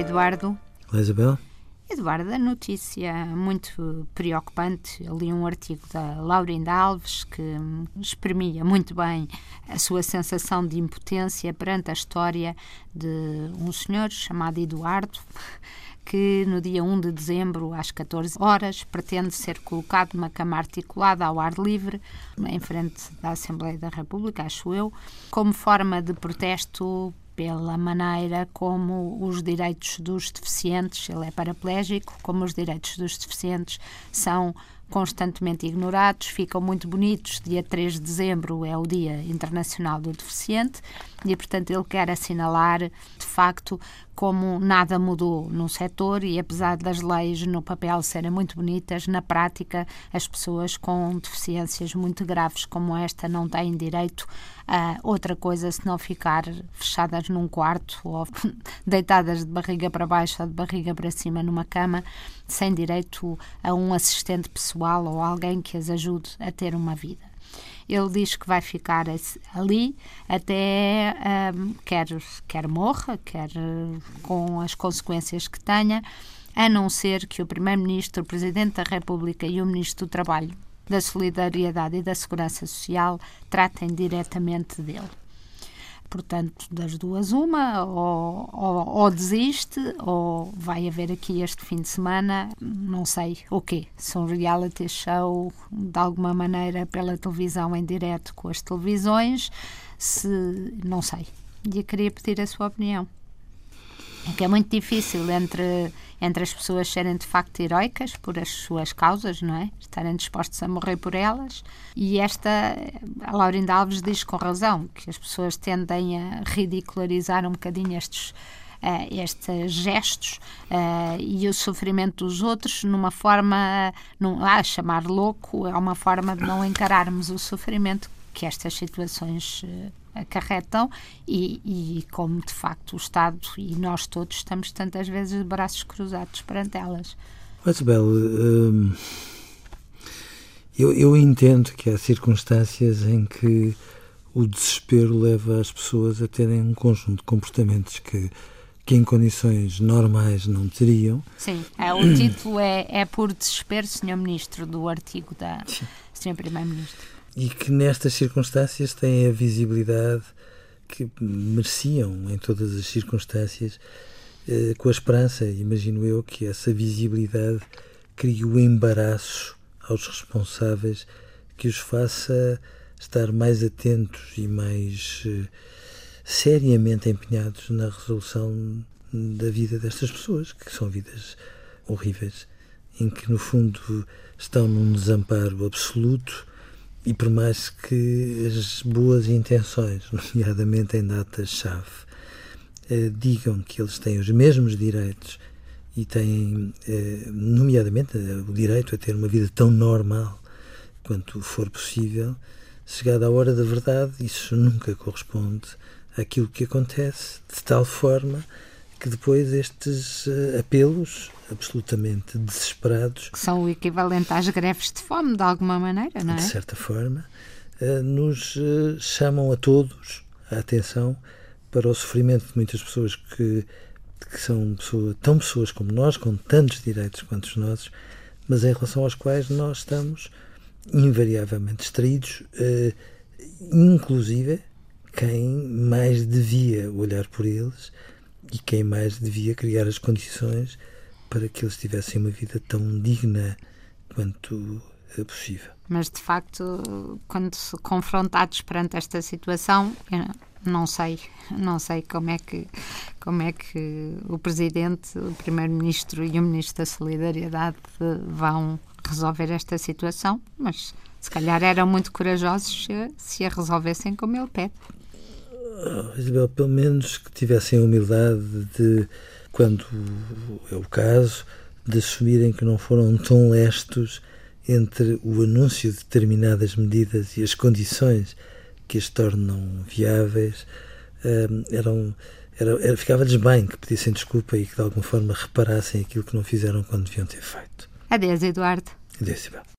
Eduardo. Olá, Isabel. Eduardo, a notícia muito preocupante. Eu li um artigo da Laurinda Alves que exprimia muito bem a sua sensação de impotência perante a história de um senhor chamado Eduardo, que no dia 1 de dezembro, às 14 horas, pretende ser colocado numa cama articulada ao ar livre, em frente da Assembleia da República, acho eu, como forma de protesto pela maneira como os direitos dos deficientes, ele é paraplégico, como os direitos dos deficientes são constantemente ignorados, ficam muito bonitos. Dia 3 de dezembro é o Dia Internacional do Deficiente e, portanto, ele quer assinalar, de facto, como nada mudou no setor e, apesar das leis no papel serem muito bonitas, na prática, as pessoas com deficiências muito graves como esta não têm direito a outra coisa senão ficar fechadas num quarto ou deitadas de barriga para baixo ou de barriga para cima numa cama, sem direito a um assistente pessoal ou alguém que as ajude a ter uma vida. Ele diz que vai ficar ali até um, quer, quer morra, quer com as consequências que tenha, a não ser que o Primeiro-Ministro, o Presidente da República e o Ministro do Trabalho, da Solidariedade e da Segurança Social tratem diretamente dele. Portanto, das duas, uma, ou, ou, ou, desiste, ou vai haver aqui este fim de semana, não sei o quê. Se um reality show, de alguma maneira, pela televisão em direto com as televisões, se. não sei. E eu queria pedir a sua opinião. É que é muito difícil entre, entre as pessoas serem de facto heroicas por as suas causas, não é? Estarem dispostos a morrer por elas. E esta, a Laurinda Alves diz com razão que as pessoas tendem a ridicularizar um bocadinho estes. Uh, estes gestos uh, e o sofrimento dos outros numa forma, num, ah, chamar louco é uma forma de não encararmos o sofrimento que estas situações uh, acarretam e, e, como de facto o Estado e nós todos estamos tantas vezes de braços cruzados perante elas. Isabel, hum, eu, eu entendo que há circunstâncias em que o desespero leva as pessoas a terem um conjunto de comportamentos que que em condições normais não teriam. Sim, é, o título é, é por desespero, Sr. Ministro, do artigo da Sr. Primeiro-Ministro e que nestas circunstâncias têm a visibilidade que mereciam em todas as circunstâncias, eh, com a esperança, imagino eu, que essa visibilidade crie o embaraço aos responsáveis que os faça estar mais atentos e mais eh, seriamente empenhados na resolução da vida destas pessoas, que são vidas horríveis, em que no fundo estão num desamparo absoluto e por mais que as boas intenções, nomeadamente em datas-chave, eh, digam que eles têm os mesmos direitos e têm, eh, nomeadamente, o direito a ter uma vida tão normal quanto for possível, chegada a hora da verdade, isso nunca corresponde àquilo que acontece, de tal forma que depois estes uh, apelos absolutamente desesperados. Que são o equivalente às greves de fome, de alguma maneira, não é? De certa forma, uh, nos uh, chamam a todos a atenção para o sofrimento de muitas pessoas que, que são pessoa, tão pessoas como nós, com tantos direitos quanto os nossos, mas em relação aos quais nós estamos invariavelmente distraídos, inclusive quem mais devia olhar por eles e quem mais devia criar as condições para que eles tivessem uma vida tão digna quanto é possível. Mas de facto, quando confrontados perante esta situação, não sei, não sei como é que como é que o presidente, o primeiro-ministro e o ministro da Solidariedade vão resolver esta situação, mas se calhar eram muito corajosos se, se a resolvessem como ele pede. Oh, Isabel, pelo menos que tivessem a humildade de, quando é o caso, de assumirem que não foram tão lestos entre o anúncio de determinadas medidas e as condições que as tornam viáveis, um, eram, era, era, ficava-lhes bem que pedissem desculpa e que de alguma forma reparassem aquilo que não fizeram quando deviam ter feito. Adeus, Eduardo. Adeus, Isabel.